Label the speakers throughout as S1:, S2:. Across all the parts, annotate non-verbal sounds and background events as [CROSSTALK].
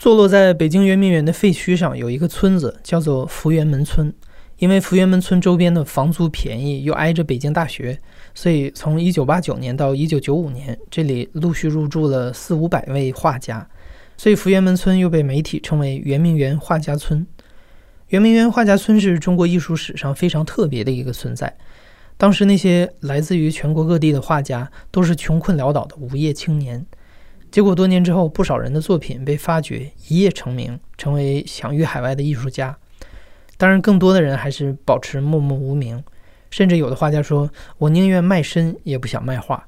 S1: 坐落在北京圆明园的废墟上有一个村子，叫做福源门村。因为福源门村周边的房租便宜，又挨着北京大学，所以从1989年到1995年，这里陆续入住了四五百位画家。所以福源门村又被媒体称为圆明园画家村。圆明园画家村是中国艺术史上非常特别的一个存在。当时那些来自于全国各地的画家都是穷困潦倒的无业青年。结果多年之后，不少人的作品被发掘，一夜成名，成为享誉海外的艺术家。当然，更多的人还是保持默默无名，甚至有的画家说：“我宁愿卖身，也不想卖画。”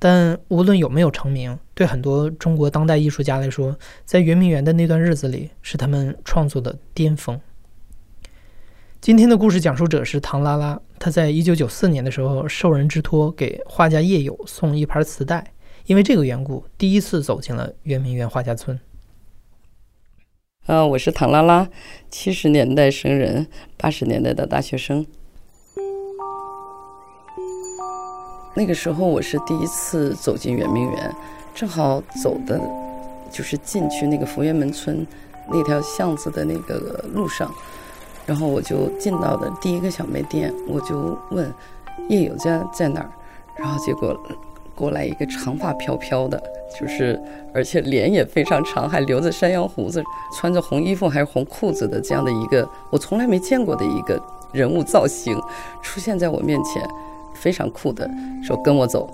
S1: 但无论有没有成名，对很多中国当代艺术家来说，在圆明园的那段日子里是他们创作的巅峰。今天的故事讲述者是唐拉拉，他在一九九四年的时候受人之托给画家叶友送一盘磁带，因为这个缘故，第一次走进了圆明园画家村。
S2: 啊，我是唐拉拉，七十年代生人，八十年代的大学生。那个时候我是第一次走进圆明园，正好走的，就是进去那个福源门村那条巷子的那个路上，然后我就进到的第一个小卖店，我就问叶友家在哪儿，然后结果过来一个长发飘飘的。就是，而且脸也非常长，还留着山羊胡子，穿着红衣服还是红裤子的这样的一个我从来没见过的一个人物造型，出现在我面前，非常酷的说跟我走。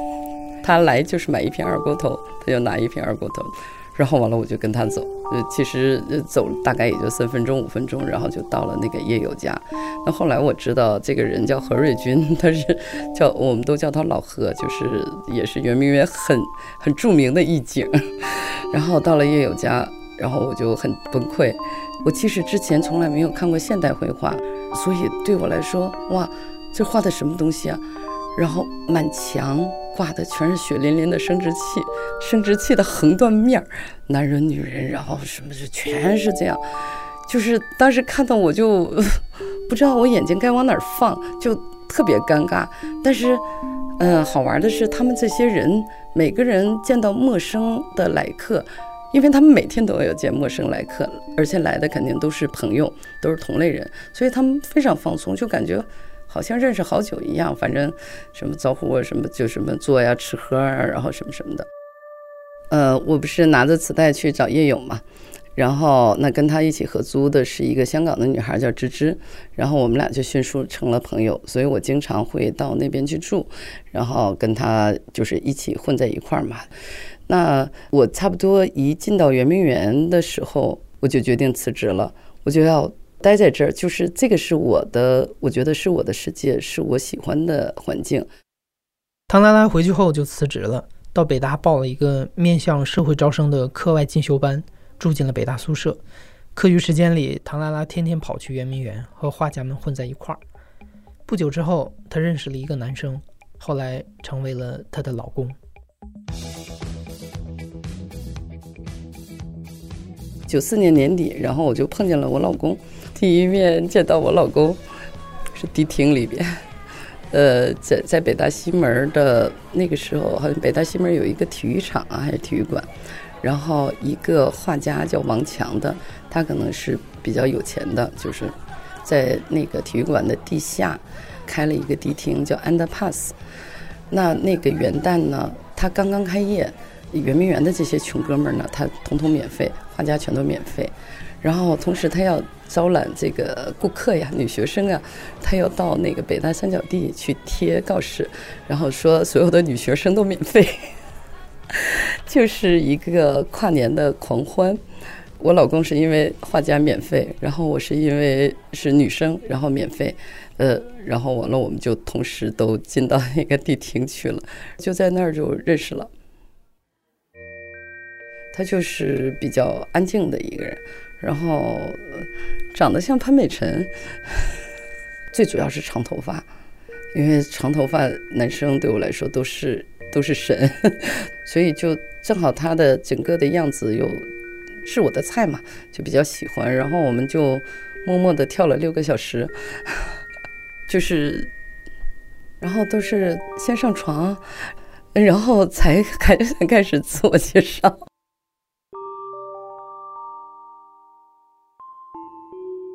S2: [LAUGHS] 他来就是买一瓶二锅头，他就拿一瓶二锅头。然后完了，我就跟他走。呃，其实呃走大概也就三分钟、五分钟，然后就到了那个叶友家。那后来我知道这个人叫何瑞军，他是叫我们都叫他老何，就是也是圆明园很很著名的一景。[LAUGHS] 然后到了叶友家，然后我就很崩溃。我其实之前从来没有看过现代绘画，所以对我来说，哇，这画的什么东西啊？然后满墙。挂的全是血淋淋的生殖器，生殖器的横断面儿，男人女人，然后什么就全是这样，就是当时看到我就 [LAUGHS] 不知道我眼睛该往哪儿放，就特别尴尬。但是，嗯，好玩的是他们这些人，每个人见到陌生的来客，因为他们每天都要见陌生来客，而且来的肯定都是朋友，都是同类人，所以他们非常放松，就感觉。好像认识好久一样，反正什么招呼我什么就什么坐呀吃喝啊，然后什么什么的。呃，我不是拿着磁带去找叶勇嘛，然后那跟他一起合租的是一个香港的女孩叫芝芝，然后我们俩就迅速成了朋友，所以我经常会到那边去住，然后跟他就是一起混在一块儿嘛。那我差不多一进到圆明园的时候，我就决定辞职了，我就要。待在这儿，就是这个是我的，我觉得是我的世界，是我喜欢的环境。
S1: 唐拉拉回去后就辞职了，到北大报了一个面向社会招生的课外进修班，住进了北大宿舍。课余时间里，唐拉拉天天跑去圆明园和画家们混在一块儿。不久之后，她认识了一个男生，后来成为了她的老公。
S2: 九四年年底，然后我就碰见了我老公。第一面见到我老公是迪厅里边，呃，在在北大西门的那个时候，好像北大西门有一个体育场啊，还是体育馆，然后一个画家叫王强的，他可能是比较有钱的，就是在那个体育馆的地下开了一个迪厅，叫 Underpass。那那个元旦呢，他刚刚开业，圆明园的这些穷哥们儿呢，他统统免费，画家全都免费。然后同时他要招揽这个顾客呀，女学生啊，他要到那个北大三角地去贴告示，然后说所有的女学生都免费，[LAUGHS] 就是一个跨年的狂欢。我老公是因为画家免费，然后我是因为是女生，然后免费，呃，然后完了我们就同时都进到那个地厅去了，就在那儿就认识了。他就是比较安静的一个人。然后长得像潘美辰，[LAUGHS] 最主要是长头发，因为长头发男生对我来说都是都是神，[LAUGHS] 所以就正好他的整个的样子又是我的菜嘛，就比较喜欢。然后我们就默默的跳了六个小时，[LAUGHS] 就是，然后都是先上床，然后才开才开始自我介绍。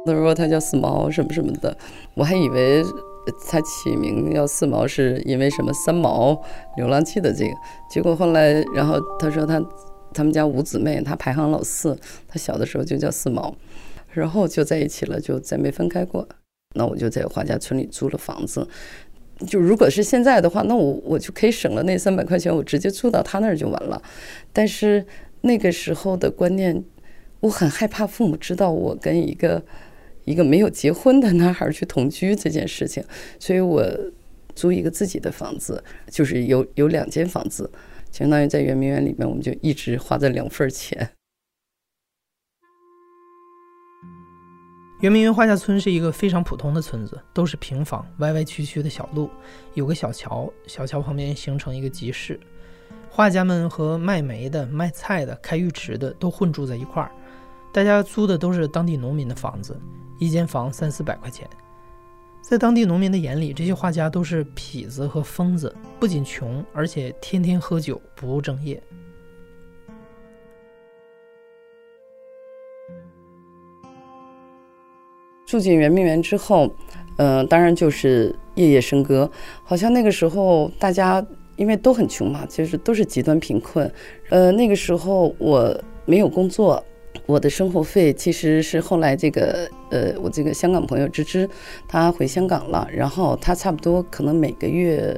S2: 他说他叫四毛什么什么的，我还以为他起名叫四毛是因为什么三毛流浪记的这个，结果后来，然后他说他他们家五姊妹，他排行老四，他小的时候就叫四毛，然后就在一起了，就再没分开过。那我就在华家村里租了房子，就如果是现在的话，那我我就可以省了那三百块钱，我直接住到他那儿就完了。但是那个时候的观念，我很害怕父母知道我跟一个一个没有结婚的男孩去同居这件事情，所以我租一个自己的房子，就是有有两间房子，相当于在圆明园里面，我们就一直花这两份钱。
S1: 圆明园画家村是一个非常普通的村子，都是平房，歪歪曲曲的小路，有个小桥，小桥旁边形成一个集市。画家们和卖煤的、卖菜的、开浴池的都混住在一块儿，大家租的都是当地农民的房子，一间房三四百块钱。在当地农民的眼里，这些画家都是痞子和疯子，不仅穷，而且天天喝酒，不务正业。
S2: 住进圆明园之后，嗯，当然就是夜夜笙歌。好像那个时候大家因为都很穷嘛，就是都是极端贫困。呃，那个时候我没有工作，我的生活费其实是后来这个呃，我这个香港朋友芝芝，他回香港了，然后他差不多可能每个月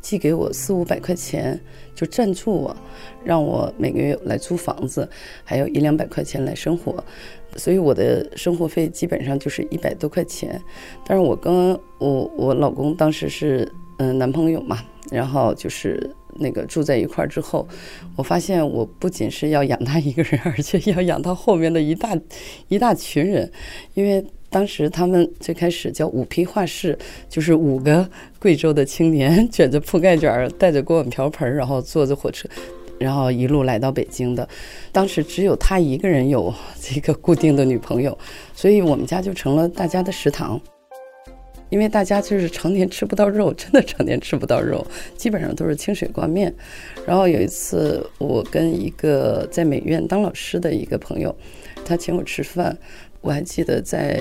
S2: 寄给我四五百块钱，就赞助我，让我每个月来租房子，还有一两百块钱来生活。所以我的生活费基本上就是一百多块钱，但是我跟我我老公当时是嗯男朋友嘛，然后就是那个住在一块儿之后，我发现我不仅是要养他一个人，而且要养他后面的一大 [LAUGHS] 一大群人，因为当时他们最开始叫五批画室，就是五个贵州的青年卷着铺盖卷儿，带着锅碗瓢盆，然后坐着火车。然后一路来到北京的，当时只有他一个人有这个固定的女朋友，所以我们家就成了大家的食堂。因为大家就是常年吃不到肉，真的常年吃不到肉，基本上都是清水挂面。然后有一次，我跟一个在美院当老师的一个朋友，他请我吃饭，我还记得在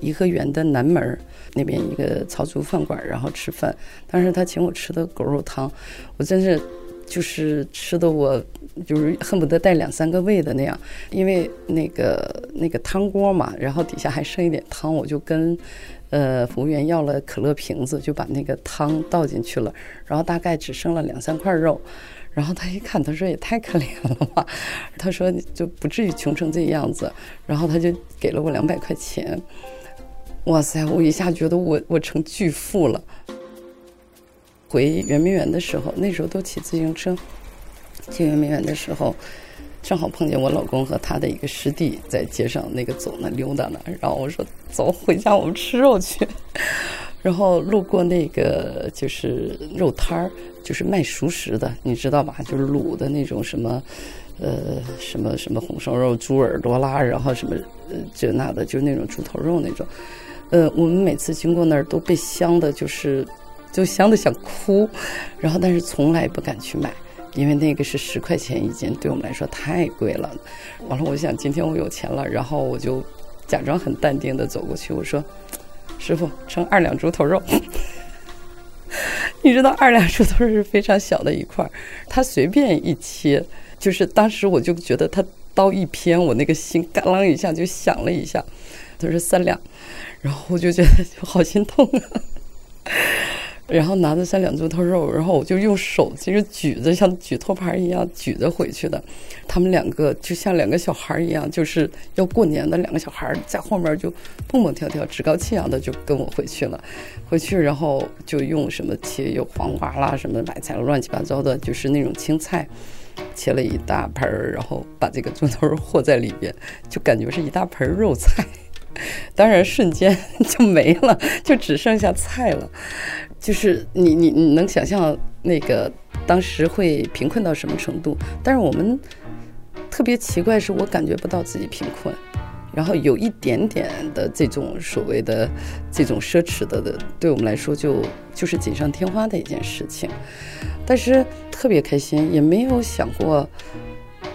S2: 颐和园的南门那边一个草族饭馆，然后吃饭。当时他请我吃的狗肉汤，我真是。就是吃的我就是恨不得带两三个胃的那样，因为那个那个汤锅嘛，然后底下还剩一点汤，我就跟呃服务员要了可乐瓶子，就把那个汤倒进去了，然后大概只剩了两三块肉，然后他一看，他说也太可怜了吧，他说就不至于穷成这样子，然后他就给了我两百块钱，哇塞，我一下觉得我我成巨富了。回圆明园的时候，那时候都骑自行车。进圆明园的时候，正好碰见我老公和他的一个师弟在街上那个走呢溜达呢。然后我说：“走，回家我们吃肉去。”然后路过那个就是肉摊儿，就是卖熟食的，你知道吧？就是卤的那种什么，呃，什么什么红烧肉、猪耳朵啦，然后什么呃这那的，就是那种猪头肉那种。呃，我们每次经过那儿都被香的，就是。就香的想哭，然后但是从来不敢去买，因为那个是十块钱一斤，对我们来说太贵了。完了，我想今天我有钱了，然后我就假装很淡定的走过去，我说：“师傅，称二两猪头肉。[LAUGHS] ”你知道二两猪头肉是非常小的一块，他随便一切，就是当时我就觉得他刀一偏，我那个心嘎啷一下就响了一下。他说三两，然后我就觉得就好心痛啊。然后拿着三两猪头肉，然后我就用手其实举着，像举托盘一样举着回去的。他们两个就像两个小孩一样，就是要过年的两个小孩，在后面就蹦蹦跳跳、趾高气扬的就跟我回去了。回去然后就用什么切，有黄瓜啦、什么白菜、乱七八糟的，就是那种青菜，切了一大盆儿，然后把这个猪头肉和在里边，就感觉是一大盆肉菜。当然，瞬间 [LAUGHS] 就没了，就只剩下菜了。就是你你你能想象那个当时会贫困到什么程度？但是我们特别奇怪，是我感觉不到自己贫困，然后有一点点的这种所谓的这种奢侈的的，对我们来说就就是锦上添花的一件事情。但是特别开心，也没有想过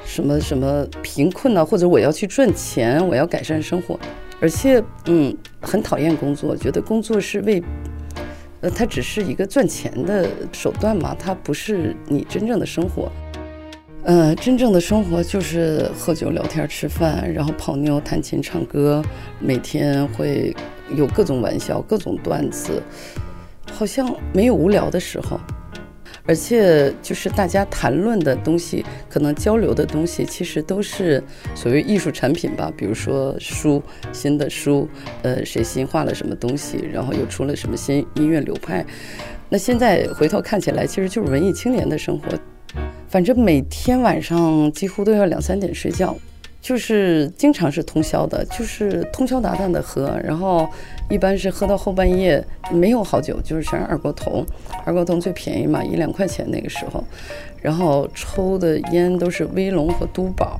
S2: 什么什么贫困呢，或者我要去赚钱，我要改善生活，而且嗯，很讨厌工作，觉得工作是为，呃，它只是一个赚钱的手段嘛，它不是你真正的生活。呃，真正的生活就是喝酒、聊天、吃饭，然后泡妞、弹琴、唱歌，每天会有各种玩笑、各种段子，好像没有无聊的时候。而且就是大家谈论的东西，可能交流的东西，其实都是所谓艺术产品吧。比如说书，新的书，呃，谁新画了什么东西，然后又出了什么新音乐流派。那现在回头看起来，其实就是文艺青年的生活。反正每天晚上几乎都要两三点睡觉。就是经常是通宵的，就是通宵达旦的喝，然后一般是喝到后半夜，没有好酒，就是全是二锅头，二锅头最便宜嘛，一两块钱那个时候，然后抽的烟都是威龙和都宝，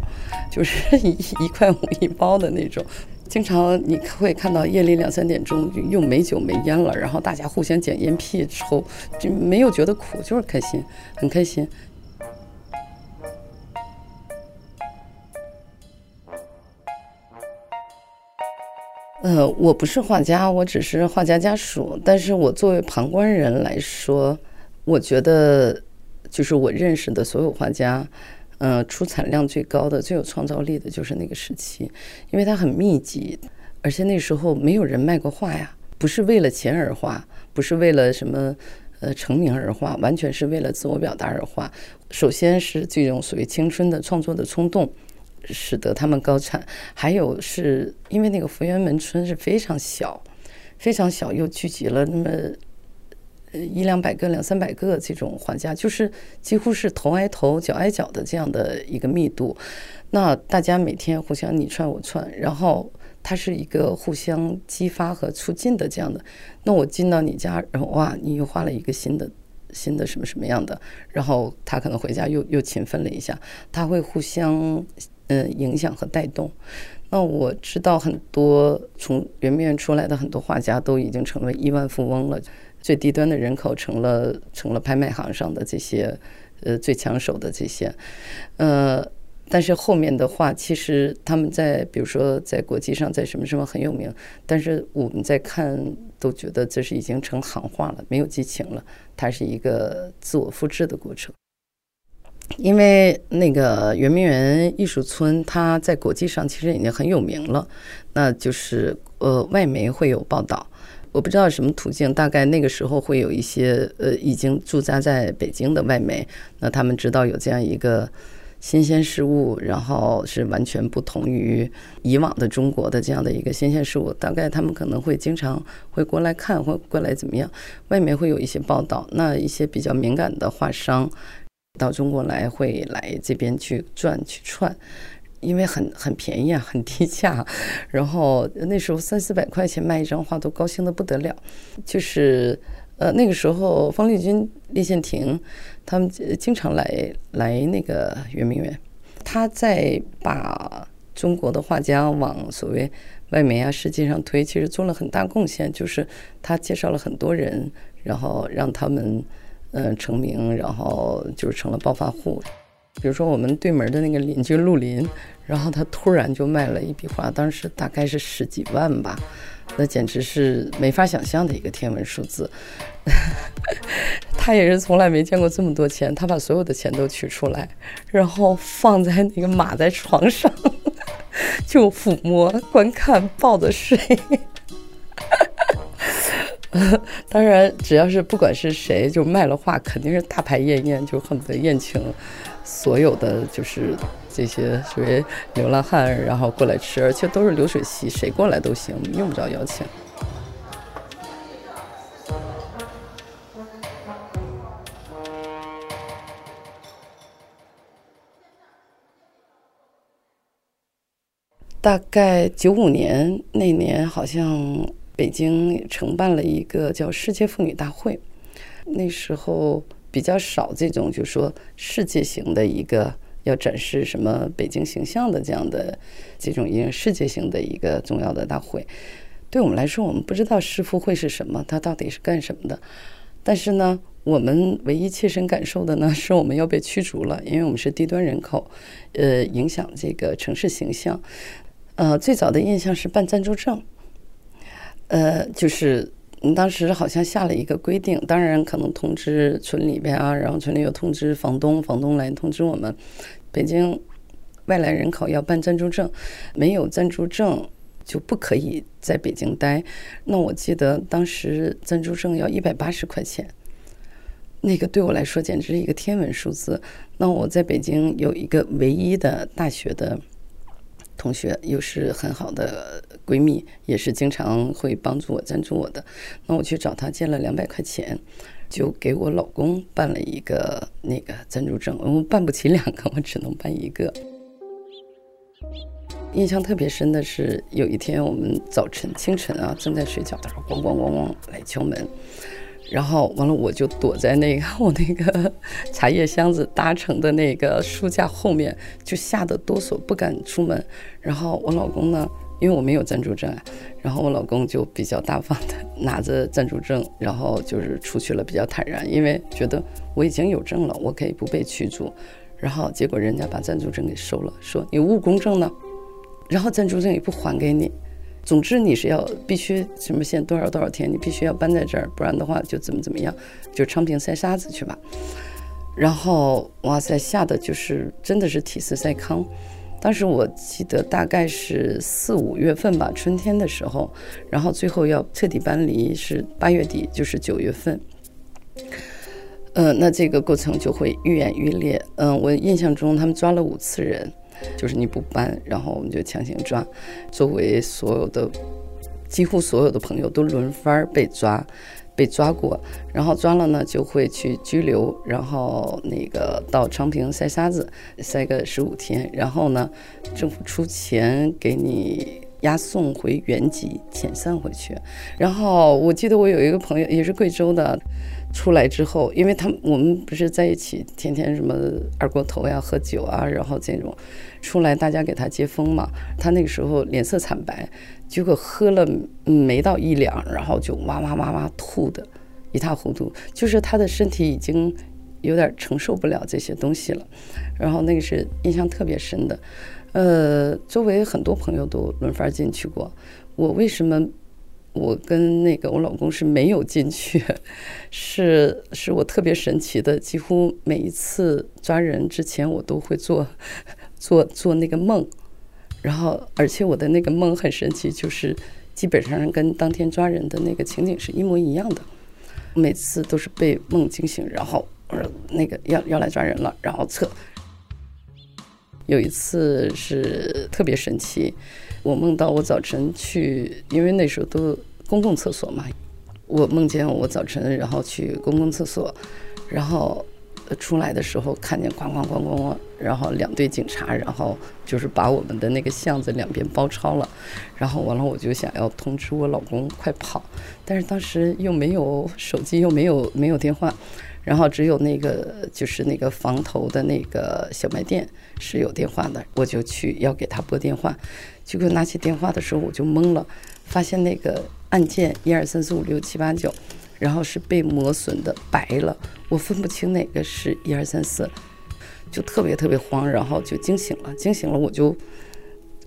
S2: 就是一一块五一包的那种，经常你会看到夜里两三点钟又没酒没烟了，然后大家互相捡烟屁抽，就没有觉得苦，就是开心，很开心。呃，我不是画家，我只是画家家属。但是我作为旁观人来说，我觉得就是我认识的所有画家，嗯，出产量最高的、最有创造力的就是那个时期，因为它很密集，而且那时候没有人卖过画呀，不是为了钱而画，不是为了什么呃成名而画，完全是为了自我表达而画。首先是这种所谓青春的创作的冲动。使得他们高产，还有是因为那个福源门村是非常小，非常小，又聚集了那么呃一两百个、两三百个这种画家，就是几乎是头挨头、脚挨脚的这样的一个密度。那大家每天互相你串我串，然后它是一个互相激发和促进的这样的。那我进到你家，然后哇，你又画了一个新的新的什么什么样的，然后他可能回家又又勤奋了一下，他会互相。呃，影响和带动。那我知道很多从圆明园出来的很多画家都已经成为亿万富翁了，最低端的人口成了成了拍卖行上的这些呃最抢手的这些。呃，但是后面的话，其实他们在比如说在国际上在什么什么很有名，但是我们在看都觉得这是已经成行话了，没有激情了，它是一个自我复制的过程。因为那个圆明园艺术村，它在国际上其实已经很有名了。那就是呃，外媒会有报道，我不知道什么途径，大概那个时候会有一些呃，已经驻扎在北京的外媒，那他们知道有这样一个新鲜事物，然后是完全不同于以往的中国的这样的一个新鲜事物，大概他们可能会经常会过来看，或过来怎么样，外媒会有一些报道。那一些比较敏感的画商。到中国来会来这边去转去串，因为很很便宜啊，很低价。然后那时候三四百块钱卖一张画都高兴的不得了。就是呃那个时候方力钧、叶宪庭他们经常来来那个圆明园，他在把中国的画家往所谓外媒啊世界上推，其实做了很大贡献。就是他介绍了很多人，然后让他们。嗯，成名，然后就成了暴发户。比如说我们对门的那个邻居陆林，然后他突然就卖了一笔画，当时大概是十几万吧，那简直是没法想象的一个天文数字。[LAUGHS] 他也是从来没见过这么多钱，他把所有的钱都取出来，然后放在那个马在床上，[LAUGHS] 就抚摸、观看、抱着睡。[LAUGHS] 当然，只要是不管是谁，就卖了画，肯定是大排宴宴，就恨不得宴请所有的就是这些所谓流浪汉，然后过来吃，而且都是流水席，谁过来都行，用不着邀请。大概九五年那年，好像。北京承办了一个叫世界妇女大会，那时候比较少这种，就说世界型的一个要展示什么北京形象的这样的这种一个世界性的一个重要的大会。对我们来说，我们不知道世妇会是什么，它到底是干什么的。但是呢，我们唯一切身感受的呢，[LAUGHS] 是我们要被驱逐了，因为我们是低端人口，呃，影响这个城市形象。呃，最早的印象是办暂住证，呃，就是当时好像下了一个规定，当然可能通知村里边啊，然后村里又通知房东，房东来通知我们，北京外来人口要办暂住证，没有暂住证就不可以在北京待。那我记得当时暂住证要一百八十块钱。那个对我来说简直是一个天文数字。那我在北京有一个唯一的大学的同学，又是很好的闺蜜，也是经常会帮助我、赞助我的。那我去找她借了两百块钱，就给我老公办了一个那个暂住证。我办不起两个，我只能办一个。[LAUGHS] 印象特别深的是，有一天我们早晨清晨啊，正在睡觉的时候，咣咣咣咣来敲门。然后完了，我就躲在那个 [LAUGHS] 我那个茶叶箱子搭成的那个书架后面，就吓得哆嗦，不敢出门。然后我老公呢，因为我没有暂住证，然后我老公就比较大方的拿着暂住证，然后就是出去了，比较坦然，因为觉得我已经有证了，我可以不被驱逐。然后结果人家把暂住证给收了，说你务工证呢，然后暂住证也不还给你。总之你是要必须什么限多少多少天，你必须要搬在这儿，不然的话就怎么怎么样，就昌平塞沙子去吧。然后哇塞，吓得就是真的是体似塞糠。当时我记得大概是四五月份吧，春天的时候，然后最后要彻底搬离是八月底，就是九月份。嗯，那这个过程就会愈演愈烈。嗯，我印象中他们抓了五次人。就是你不搬，然后我们就强行抓，周围所有的，几乎所有的朋友都轮番被抓，被抓过，然后抓了呢就会去拘留，然后那个到昌平塞沙子，塞个十五天，然后呢，政府出钱给你押送回原籍，遣散回去。然后我记得我有一个朋友也是贵州的。出来之后，因为他我们不是在一起，天天什么二锅头呀、喝酒啊，然后这种，出来大家给他接风嘛。他那个时候脸色惨白，结果喝了没到一两，然后就哇哇哇哇吐的一塌糊涂，就是他的身体已经有点承受不了这些东西了。然后那个是印象特别深的，呃，周围很多朋友都轮番进去过，我为什么？我跟那个我老公是没有进去，[LAUGHS] 是是我特别神奇的，几乎每一次抓人之前，我都会做 [LAUGHS] 做做那个梦，然后而且我的那个梦很神奇，就是基本上跟当天抓人的那个情景是一模一样的，每次都是被梦惊醒，然后那个要要来抓人了，然后测。有一次是特别神奇。我梦到我早晨去，因为那时候都公共厕所嘛。我梦见我早晨然后去公共厕所，然后出来的时候看见咣咣咣咣咣，然后两队警察，然后就是把我们的那个巷子两边包抄了。然后完了，我就想要通知我老公快跑，但是当时又没有手机，又没有没有电话。然后只有那个就是那个房头的那个小卖店是有电话的，我就去要给他拨电话，结果拿起电话的时候我就懵了，发现那个按键一二三四五六七八九，然后是被磨损的白了，我分不清哪个是一二三四，就特别特别慌，然后就惊醒了，惊醒了我就，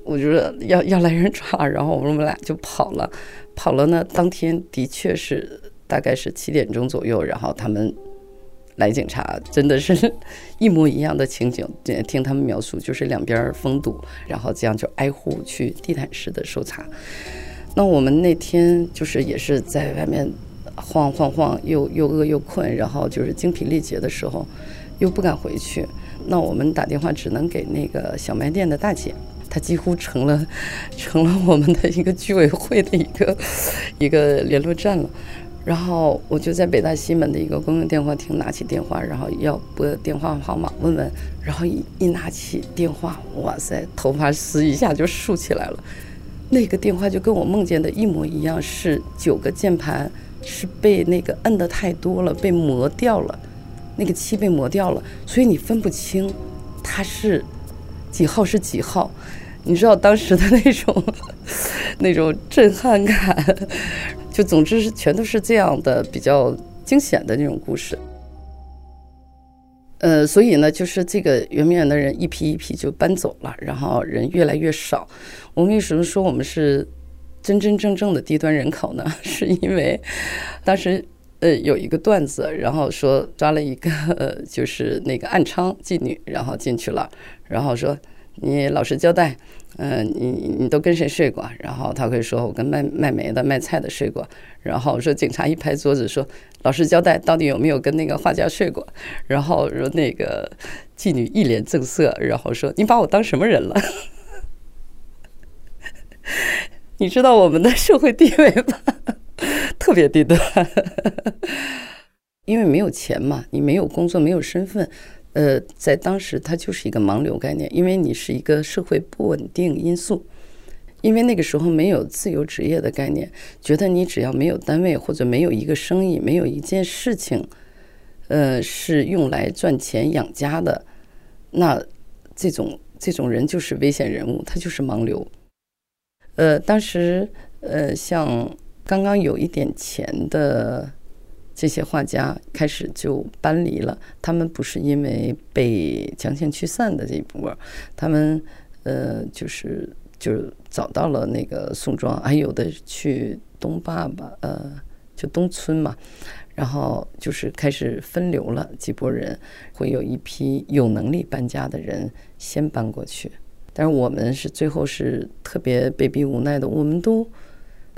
S2: 我就要要来人抓，然后我们俩就跑了，跑了呢，当天的确是大概是七点钟左右，然后他们。来警察真的是 [LAUGHS] 一模一样的情景，听他们描述就是两边封堵，然后这样就挨户去地毯式的搜查。那我们那天就是也是在外面晃晃晃，又又饿又困，然后就是精疲力竭的时候，又不敢回去。那我们打电话只能给那个小卖店的大姐，她几乎成了 [LAUGHS] 成了我们的一个居委会的一个一个联络站了。然后我就在北大西门的一个公用电话亭拿起电话，然后要拨电话号码问问，然后一一拿起电话，哇塞，头发丝一下就竖起来了。那个电话就跟我梦见的一模一样，是九个键盘是被那个摁的太多了，被磨掉了，那个漆被磨掉了，所以你分不清它是几号是几号。你知道当时的那种 [LAUGHS] 那种震撼感。就总之是全都是这样的比较惊险的那种故事。呃，所以呢，就是这个圆明园的人一批一批就搬走了，然后人越来越少。我们为什么说我们是真真正正的低端人口呢？[LAUGHS] 是因为当时呃有一个段子，然后说抓了一个呃就是那个暗娼妓女，然后进去了，然后说你老实交代，嗯、你你都跟谁睡过？然后他会说我跟卖卖煤的、卖菜的睡过。然后说警察一拍桌子说老实交代，到底有没有跟那个画家睡过？然后说那个妓女一脸正色，然后说：“你把我当什么人了？” [LAUGHS] 你知道我们的社会地位吗？[LAUGHS] 特别低端，[LAUGHS] 因为没有钱嘛，你没有工作，没有身份，呃，在当时它就是一个盲流概念，因为你是一个社会不稳定因素。因为那个时候没有自由职业的概念，觉得你只要没有单位或者没有一个生意，没有一件事情，呃，是用来赚钱养家的，那这种这种人就是危险人物，他就是盲流。呃，当时呃，像刚刚有一点钱的这些画家开始就搬离了，他们不是因为被强行驱散的这一波，他们呃就是。就是找到了那个宋庄，还有的去东坝吧，呃，就东村嘛，然后就是开始分流了几拨人，会有一批有能力搬家的人先搬过去，但是我们是最后是特别被逼无奈的，我们都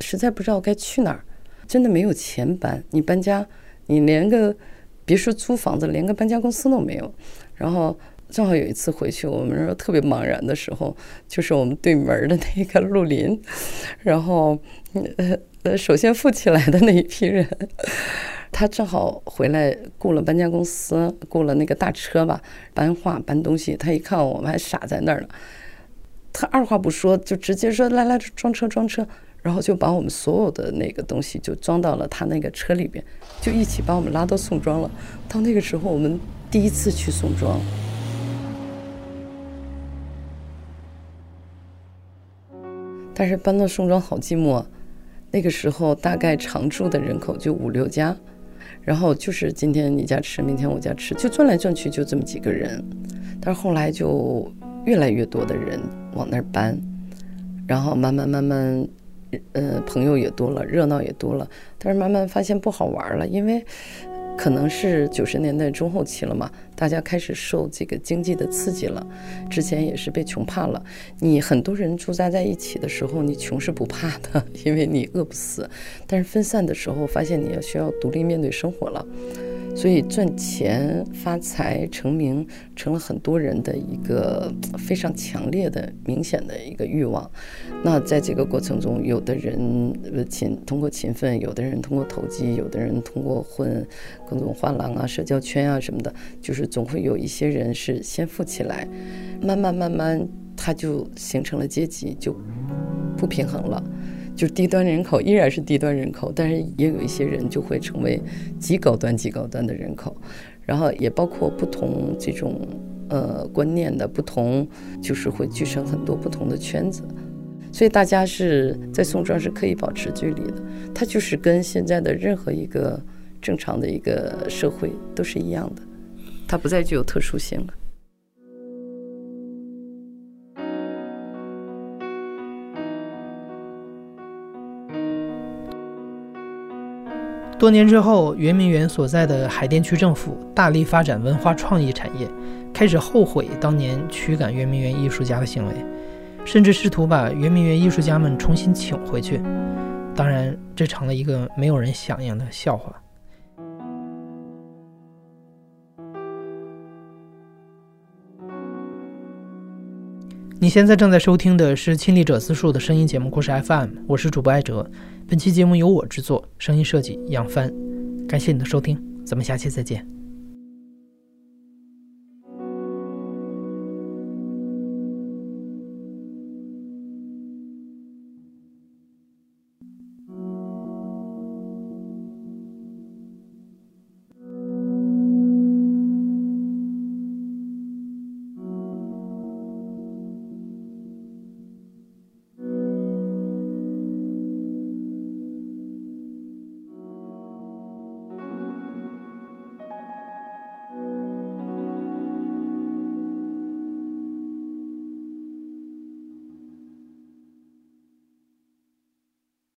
S2: 实在不知道该去哪儿，真的没有钱搬，你搬家，你连个别说租房子，连个搬家公司都没有，然后。正好有一次回去，我们说特别茫然的时候，就是我们对门的那个陆林，[LAUGHS] 然后呃呃，首先富起来的那一批人，[LAUGHS] 他正好回来雇了搬家公司，雇了那个大车吧，搬画搬东西。他一看我们还傻在那儿了，他二话不说就直接说来来装车装车，然后就把我们所有的那个东西就装到了他那个车里边，就一起把我们拉到宋庄了。到那个时候，我们第一次去宋庄。但是搬到宋庄好寂寞，那个时候大概常住的人口就五六家，然后就是今天你家吃，明天我家吃，就转来转去就这么几个人。但是后来就越来越多的人往那儿搬，然后慢慢慢慢，呃，朋友也多了，热闹也多了。但是慢慢发现不好玩了，因为。可能是九十年代中后期了嘛，大家开始受这个经济的刺激了。之前也是被穷怕了。你很多人驻扎在一起的时候，你穷是不怕的，因为你饿不死。但是分散的时候，发现你要需要独立面对生活了。所以赚钱、发财、成名，成了很多人的一个非常强烈的、明显的一个欲望。那在这个过程中，有的人勤通过勤奋，有的人通过投机，有的人通过混各种画廊啊、社交圈啊什么的，就是总会有一些人是先富起来，慢慢慢慢，他就形成了阶级，就不平衡了。就低端人口依然是低端人口，但是也有一些人就会成为极高端、极高端的人口，然后也包括不同这种呃观念的不同，就是会聚成很多不同的圈子，所以大家是在宋庄是可以保持距离的，它就是跟现在的任何一个正常的一个社会都是一样的，它不再具有特殊性了。
S1: 多年之后，圆明园所在的海淀区政府大力发展文化创意产业，开始后悔当年驱赶圆明园艺术家的行为，甚至试图把圆明园艺术家们重新请回去。当然，这成了一个没有人响应的笑话。你现在正在收听的是《亲历者自述》的声音节目故事 FM，我是主播艾哲。本期节目由我制作，声音设计杨帆。感谢你的收听，咱们下期再见。